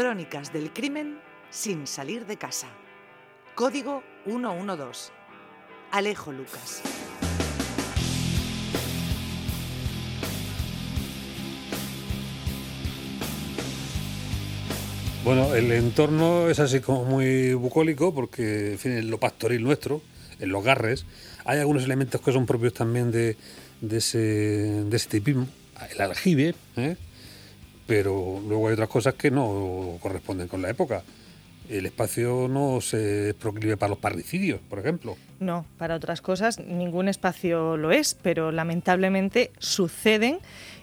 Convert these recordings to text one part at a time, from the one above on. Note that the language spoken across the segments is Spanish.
Crónicas del crimen sin salir de casa. Código 112. Alejo Lucas. Bueno, el entorno es así como muy bucólico porque, en fin, en lo pastoril nuestro, en los garres, hay algunos elementos que son propios también de, ese, de ese tipismo. El aljibe, ¿eh? Pero luego hay otras cosas que no corresponden con la época. El espacio no se proclive para los parricidios, por ejemplo. No, para otras cosas ningún espacio lo es, pero lamentablemente suceden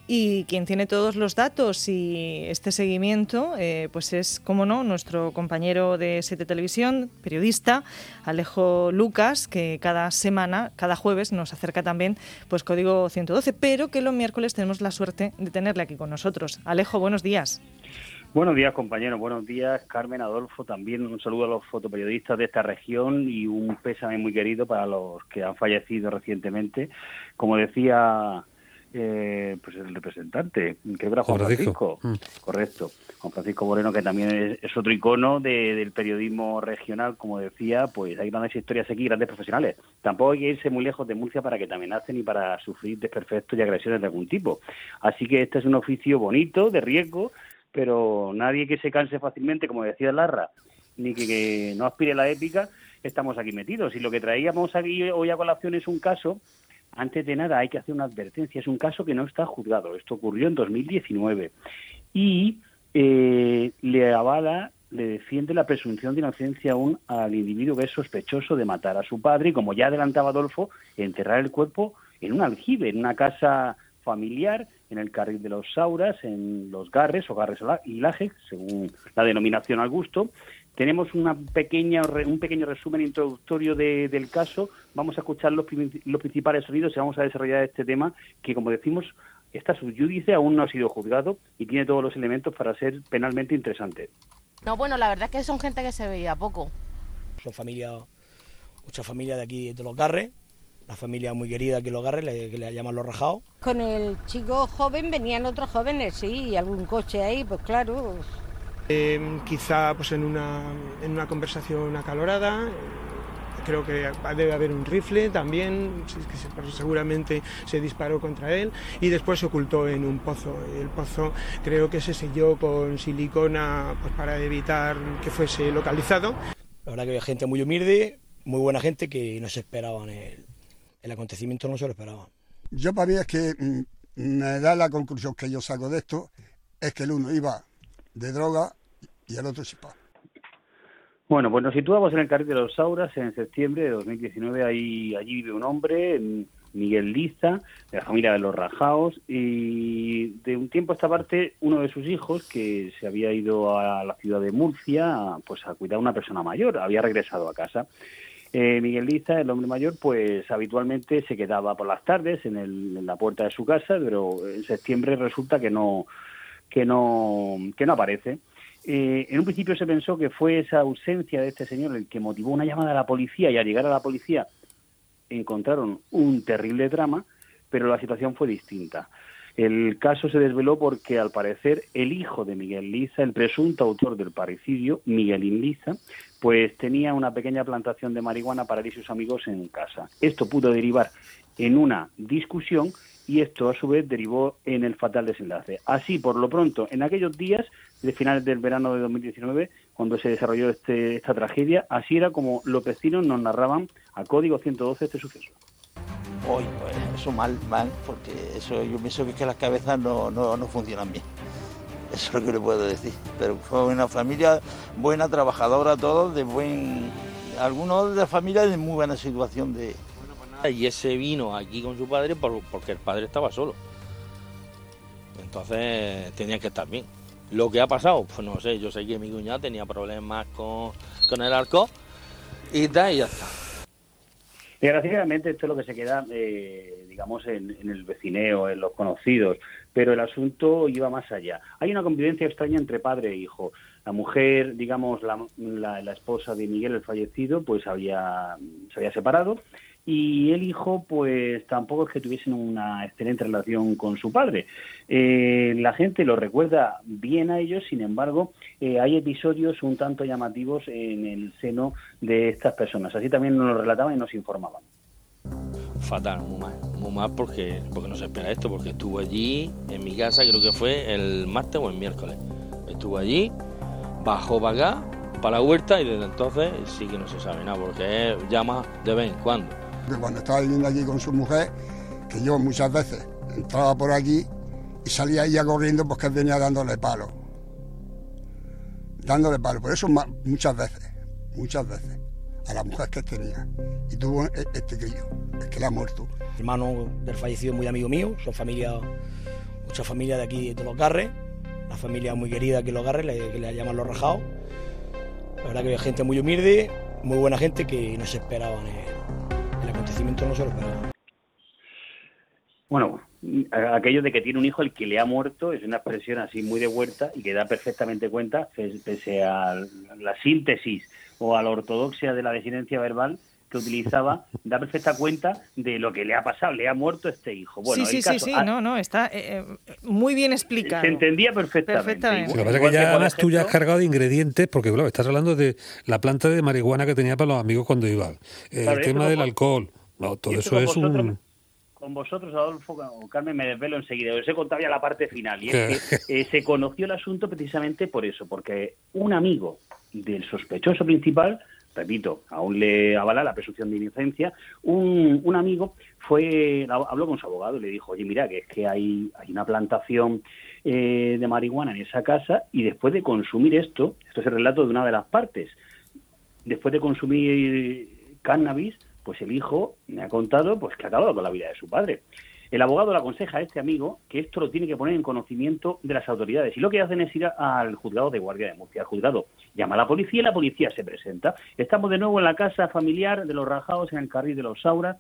y quien tiene todos los datos y este seguimiento, eh, pues es, como no, nuestro compañero de Siete Televisión, periodista, Alejo Lucas, que cada semana, cada jueves, nos acerca también pues Código 112, pero que los miércoles tenemos la suerte de tenerle aquí con nosotros. Alejo, buenos días. Buenos días, compañeros. Buenos días, Carmen, Adolfo. También un saludo a los fotoperiodistas de esta región y un pésame muy querido para los que han fallecido recientemente. Como decía eh, pues el representante, que era Juan Francisco. Mm. Correcto. Juan Francisco Moreno, que también es, otro icono del periodismo regional, como decía, pues hay grandes historias aquí, grandes profesionales. Tampoco hay que irse muy lejos de Murcia para que también hacen y para sufrir desperfectos y agresiones de algún tipo. Así que este es un oficio bonito, de riesgo, pero nadie que se canse fácilmente, como decía Larra, ni que, no aspire a la épica, estamos aquí metidos. Y lo que traíamos aquí hoy a colación es un caso, antes de nada hay que hacer una advertencia, es un caso que no está juzgado, esto ocurrió en 2019 y eh, le avala, le defiende la presunción de inocencia aún al individuo que es sospechoso de matar a su padre y, como ya adelantaba Adolfo, enterrar el cuerpo en un aljibe, en una casa familiar en el carril de los Sauras, en los Garres o Garres y Laje, según la denominación al gusto. Tenemos una pequeña, un pequeño resumen introductorio del caso. Vamos a escuchar los, los, principales sonidos y vamos a desarrollar este tema que, como decimos, está subyúdice, aún no ha sido juzgado y tiene todos los elementos para ser penalmente interesante. No, bueno, la verdad es que son gente que se veía poco. Son familia, mucha familia de aquí de los Garres, la familia muy querida que lo agarre, le, que le llaman los rajados. Con el chico joven venían otros jóvenes, sí, y algún coche ahí, pues claro. Eh, quizá pues en una, en una conversación acalorada, creo que debe haber un rifle también, seguramente se disparó contra él y después se ocultó en un pozo. El pozo creo que se selló con silicona pues, para evitar que fuese localizado. La verdad que había gente muy humilde, muy buena gente que no se esperaban el, el acontecimiento no se lo esperaba. Yo para mí es que mm, me da la conclusión que yo saco de esto, es que el uno iba de droga y el otro chipa. Bueno, pues nos situamos en el carril de los Sauras en septiembre de 2019. Ahí, allí vive un hombre, Miguel Liza, de la familia de los Rajaos, y de un tiempo a esta parte, uno de sus hijos, que se había ido a la ciudad de Murcia pues a cuidar a una persona mayor, había regresado a casa. Eh, Miguel Liza, el hombre mayor, pues habitualmente se quedaba por las tardes en, la puerta de su casa, pero en septiembre resulta que no, que no, que no aparece. Eh, en un principio se pensó que fue esa ausencia de este señor el que motivó una llamada a la policía y al llegar a la policía encontraron un terrible drama, pero la situación fue distinta. El caso se desveló porque, al parecer, el hijo de Miguel Liza, el presunto autor del parricidio, Miguelín Liza, pues tenía una pequeña plantación de marihuana para él y sus amigos en casa. Esto pudo derivar en una discusión y esto a su vez derivó en el fatal desenlace. Así, por lo pronto, en aquellos días de finales del verano de 2019, cuando se desarrolló este, esta tragedia, así era como los vecinos nos narraban a Código 112 este suceso. Hoy, pues eso mal, mal, porque eso yo pienso que, es que las cabezas no, no, no funcionan bien. Eso es lo que le puedo decir. Pero fue una familia buena, trabajadora, todos, de buen. Algunos de la familia de muy buena situación de. Y ese vino aquí con su padre porque el padre estaba solo. Entonces tenía que estar bien. Lo que ha pasado, pues no sé, yo sé que mi cuñada tenía problemas con, con el arco y tal, y ya está. Desgraciadamente esto es lo que se queda, eh, digamos, en, el vecineo, en los conocidos, pero el asunto iba más allá. Hay una convivencia extraña entre padre e hijo. La mujer, digamos, la, la, esposa de Miguel, el fallecido, pues había, se había separado y el hijo pues tampoco es que tuviesen una excelente relación con su padre. Eh, la gente lo recuerda bien a ellos, sin embargo, eh, hay episodios un tanto llamativos en el seno de estas personas. Así también nos lo relataban y nos informaban. Fatal, muy mal, muy mal porque, porque no se espera esto, porque estuvo allí en mi casa, creo que fue el martes o el miércoles. Estuvo allí, bajó para acá, para la huerta y desde entonces sí que no se sabe nada, porque llama de vez en cuando que cuando estaba viviendo aquí con su mujer, que yo muchas veces entraba por aquí y salía ella corriendo porque él venía dándole palo. Dándole palo. Por eso muchas veces, muchas veces, a la mujer que tenía. Y tuvo e, este crío, es que le ha muerto. Hermano del fallecido muy amigo mío, son familia, mucha familia de aquí de Los Garres, la familia muy querida que Los Garres, que le llaman Los Rajados. La verdad que hay gente muy humilde, muy buena gente que no se esperaban lo Bueno, aquello de que tiene un hijo el que le ha muerto es una expresión así muy de vuelta y que da perfectamente cuenta, pese a la síntesis o a la ortodoxia de la desinencia verbal que utilizaba, da perfecta cuenta de lo que le ha pasado, le ha muerto este hijo. Bueno, sí, sí, sí, sí, no, no, está eh, eh, muy bien explicado. Se entendía perfectamente. lo que pasa es que ya además tú ya has cargado de ingredientes, porque claro, estás hablando de la planta de marihuana que tenía para los amigos cuando iban, el tema del alcohol, no, todo eso es un... Con vosotros, Adolfo o Carmen, me desvelo enseguida. Os he contado ya la parte final. Y es que eh, se conoció el asunto precisamente por eso, porque un amigo del sospechoso principal, repito, aún le avala la presunción de inocencia, un, un amigo fue habló con su abogado y le dijo, oye, mira, que es que hay, hay una plantación eh, de marihuana en esa casa y después de consumir esto, esto es el relato de una de las partes, después de consumir cannabis, pues el hijo me ha contado pues que ha acabado con la vida de su padre. El abogado le aconseja a este amigo que esto lo tiene que poner en conocimiento de las autoridades y lo que hacen es ir al juzgado de guardia de Murcia. El juzgado llama a la policía y la policía se presenta. Estamos de nuevo en la casa familiar de los Rajados en el carril de los Saura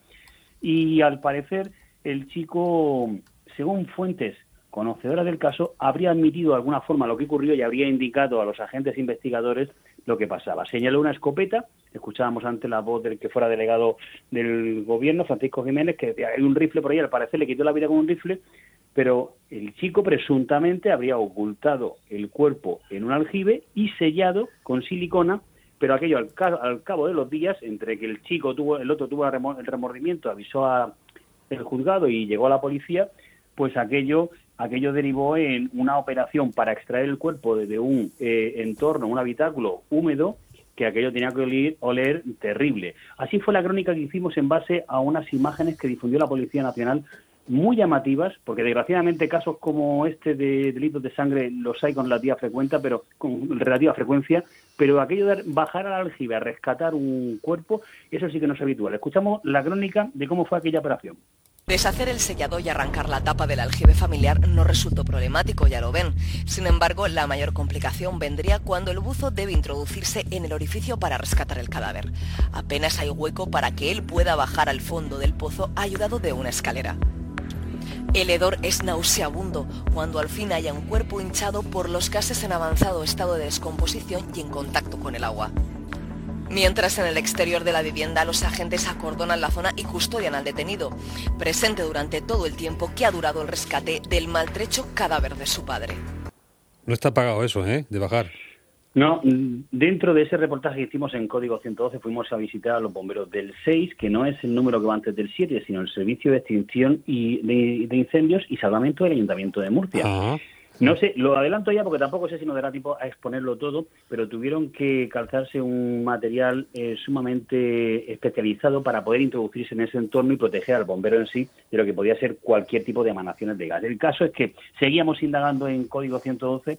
y al parecer el chico, según fuentes conocedoras del caso, habría admitido de alguna forma lo que ocurrió y habría indicado a los agentes investigadores lo que pasaba. Señaló una escopeta, escuchábamos antes la voz del que fuera delegado del gobierno, Francisco Jiménez, que hay un rifle por ahí, al parecer le quitó la vida con un rifle, pero el chico presuntamente habría ocultado el cuerpo en un aljibe y sellado con silicona, pero aquello al, cabo de los días, entre que el chico tuvo, el otro tuvo el remordimiento, avisó a el juzgado y llegó a la policía, pues aquello aquello derivó en una operación para extraer el cuerpo desde un eh, entorno, un habitáculo húmedo, que aquello tenía que oler, terrible. Así fue la crónica que hicimos en base a unas imágenes que difundió la Policía Nacional muy llamativas, porque desgraciadamente casos como este de delitos de sangre los hay con relativa frecuencia, pero con relativa frecuencia, pero aquello de bajar al aljibe a rescatar un cuerpo, eso sí que no es habitual. Escuchamos la crónica de cómo fue aquella operación. Deshacer el sellado y arrancar la tapa del aljibe familiar no resultó problemático, ya lo ven. Sin embargo, la mayor complicación vendría cuando el buzo debe introducirse en el orificio para rescatar el cadáver. Apenas hay hueco para que él pueda bajar al fondo del pozo ayudado de una escalera. El hedor es nauseabundo cuando al fin haya un cuerpo hinchado por los gases en avanzado estado de descomposición y en contacto con el agua. Mientras en el exterior de la vivienda los agentes acordonan la zona y custodian al detenido, presente durante todo el tiempo que ha durado el rescate del maltrecho cadáver de su padre. No está pagado eso, ¿eh? De bajar. No, dentro de ese reportaje que hicimos en Código 112 fuimos a visitar a los bomberos del 6, que no es el número que va antes del 7, sino el Servicio de Extinción y de, Incendios y Salvamento del Ayuntamiento de Murcia. Ah. No sé, lo adelanto ya porque tampoco sé si nos dará tiempo a exponerlo todo, pero tuvieron que calzarse un material eh, sumamente especializado para poder introducirse en ese entorno y proteger al bombero en sí de lo que podía ser cualquier tipo de emanaciones de gas. El caso es que seguíamos indagando en Código 112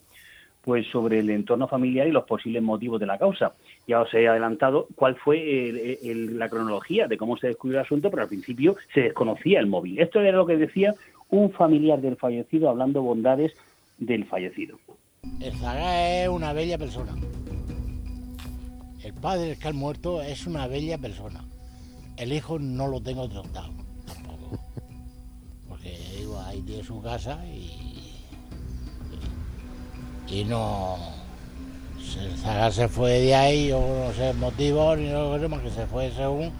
pues sobre el entorno familiar y los posibles motivos de la causa. Ya os he adelantado cuál fue la cronología de cómo se descubrió el asunto, pero al principio se desconocía el móvil. Esto era lo que decía un familiar del fallecido hablando bondades del fallecido. El Zaga es una bella persona. El padre que ha muerto es una bella persona. El hijo no lo tengo tratado tampoco. Porque digo, ahí tiene su casa y, y, no. El Zaga se fue de ahí, yo no sé el motivo, ni lo que más que se fue según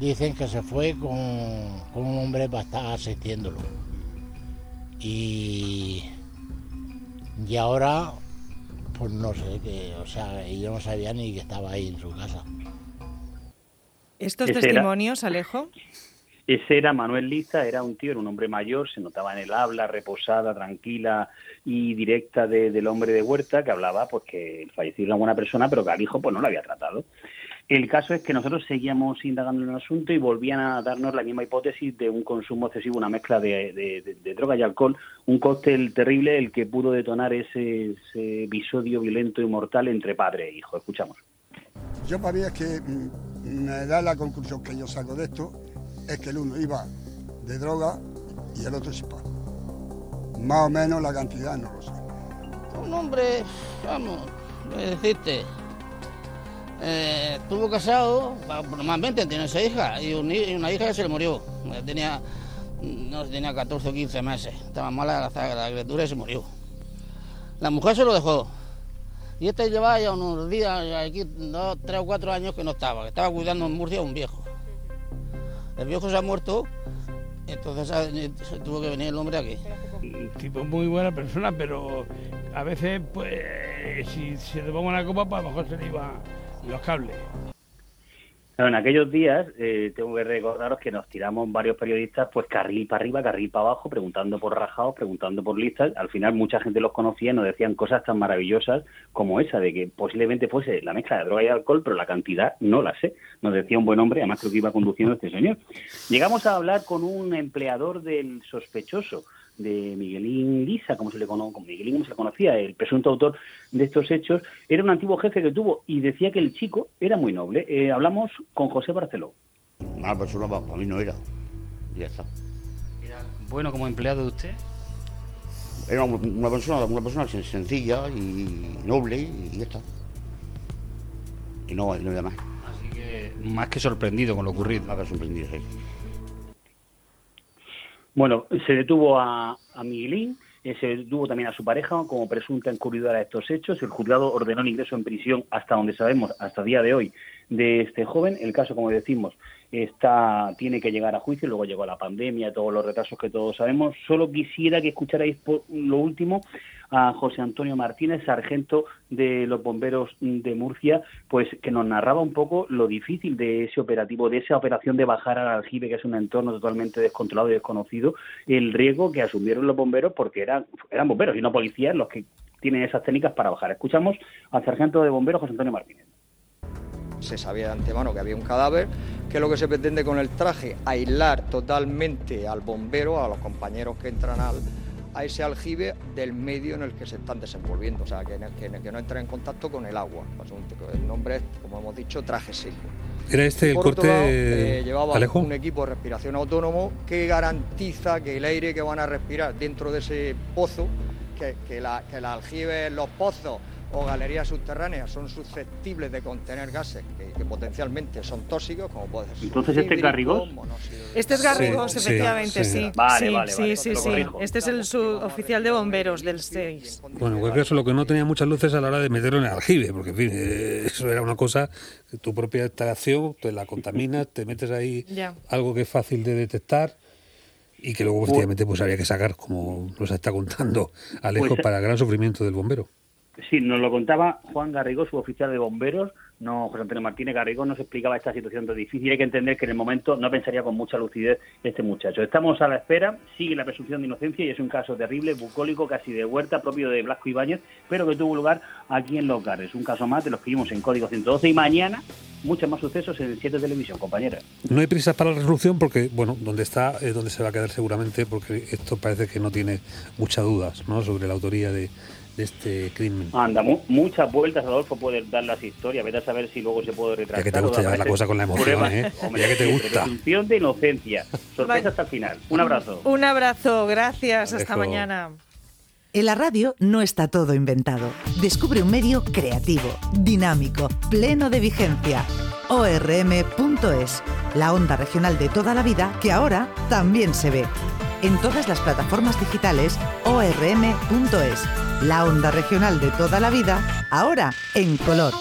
dicen que se fue con, con un hombre para estar asistiéndolo. Y, y ahora, pues no sé, que, o sea, yo no sabía ni que estaba ahí en su casa. ¿Estos Ese era- testimonios, Alejo? Ese era Manuel Liza, era un tío, era un hombre mayor, se notaba en el habla, reposada, tranquila y directa de- del hombre de Huerta, que hablaba pues que el fallecido era una buena persona, pero que al hijo pues no lo había tratado. El caso es que nosotros seguíamos indagando en el asunto y volvían a darnos la misma hipótesis de un consumo excesivo, una mezcla de, de- de- de droga y alcohol, un cóctel terrible el que pudo detonar ese, ese episodio violento y mortal entre padre e hijo. Escuchamos. Yo es que mm, me da la conclusión que yo saco de esto, es que el uno iba de droga y el otro sin pan. Más o menos la cantidad no lo sé. Un hombre, vamos, voy a decirte, eh, estuvo casado, normalmente tiene esa hija, y, una hija que se le murió. Eh, Tenía, no tenía 14 o 15 meses. Estaba mala la, la criatura y se murió. La mujer se lo dejó. Y este llevaba ya unos días, aquí, dos, tres o cuatro años que no estaba, que estaba cuidando en Murcia a un viejo. El viejo se ha muerto, entonces ha- se tuvo que venir el hombre aquí. un tipo muy buena persona, pero a veces, pues, si se tomaba una copa, pues a lo mejor se le iban los cables. En aquellos días, eh, tengo que recordaros que nos tiramos varios periodistas, pues carril para arriba, carril para abajo, preguntando por rajados, preguntando por listas. Al final, mucha gente los conocía y nos decían cosas tan maravillosas como esa, de que posiblemente fuese la mezcla de droga y alcohol, pero la cantidad no la sé. Nos decía un buen hombre, además creo que iba conduciendo este señor. Llegamos a hablar con un empleador del sospechoso de Miguelín Lisa, como se le cono- Miguelín como se le conocía, el presunto autor de estos hechos, era un antiguo jefe que tuvo y decía que el chico era muy noble. Eh, hablamos con José Barceló. Mala persona para, para mí no era. Y ya está. Bueno, como empleado de usted. Era una, persona, una persona sen- sencilla y noble y, ya está. Y no, y no había más. Así que más que sorprendido con lo ocurrido. Más que sorprendido, sí. Bueno, se detuvo a, Miguelín, eh, se detuvo también a su pareja como presunta encubridora de estos hechos. El juzgado ordenó el ingreso en prisión hasta donde sabemos, hasta el día de hoy, de este joven. El caso, como decimos, está tiene que llegar a juicio. Luego llegó la pandemia, todos los retrasos que todos sabemos. Solo quisiera que escucharais por lo último a José Antonio Martínez, sargento de los bomberos de Murcia, pues que nos narraba un poco lo difícil de ese operativo, de esa operación de bajar al aljibe, que es un entorno totalmente descontrolado y desconocido, el riesgo que asumieron los bomberos porque eran, bomberos y no policías los que tienen esas técnicas para bajar. Escuchamos al sargento de bomberos José Antonio Martínez. se sabía de antemano que había un cadáver, que lo que se pretende con el traje, aislar totalmente al bombero, a los compañeros que entran al, a ese aljibe del medio en el que se están desenvolviendo, o sea, que, que- que no entren en contacto con el agua. El nombre es, como hemos dicho, traje seco. ¿Era este el Por corte, lado, eh, llevaba Alejo? un equipo de respiración autónomo que garantiza que el aire que van a respirar dentro de ese pozo, que, que la, que el aljibe, los pozos o galerías subterráneas son susceptibles de contener gases que, que potencialmente son tóxicos, como puede ser Entonces, ¿este es Garrigós? Este es Garrigós, Sí, efectivamente, sí. sí. Vale, sí, vale, sí, vale, sí. Este es el suboficial de bomberos del 6. Bueno, en cualquier caso, lo que no tenía muchas luces a la hora de meterlo en el aljibe, porque, en fin, eh, eso era una cosa, que tu propia instalación, te la contaminas, te metes ahí Ya. algo que es fácil de detectar y que luego, efectivamente, pues habría que sacar, como nos está contando Alejo, Pues, para gran sufrimiento del bombero. Sí, nos lo contaba Juan Garrigós, su oficial de bomberos, no José Antonio Martínez Garrigós, nos explicaba esta situación tan difícil. Hay que entender que en el momento no pensaría con mucha lucidez este muchacho. Estamos a la espera, sigue la presunción de inocencia y es un caso terrible, bucólico, casi de huerta, propio de Blasco Ibáñez, pero que tuvo lugar aquí en Los. Un caso más de los que vimos en Código 112 y mañana muchos más sucesos en el 7 Televisión, compañera. No hay prisas para la resolución porque, bueno, donde está es donde se va a quedar seguramente, porque esto parece que no tiene muchas dudas ¿no? sobre la autoría de, de este crimen. Anda, mu- muchas vueltas, Adolfo, puede dar las historias. Vete a saber si luego se puede retrasar. Ya que te gusta llevar la cosa con la emoción. ¿eh? Hombre, Ya que te gusta. Presunción de inocencia. Sorpresa hasta el final. Un abrazo. Un abrazo, gracias, hasta mañana. En la radio no está todo inventado. Descubre un medio creativo, dinámico, pleno de vigencia. ORM.es, la onda regional de toda la vida que ahora también se ve. En todas las plataformas digitales, ORM.es, la onda regional de toda la vida, ahora en color.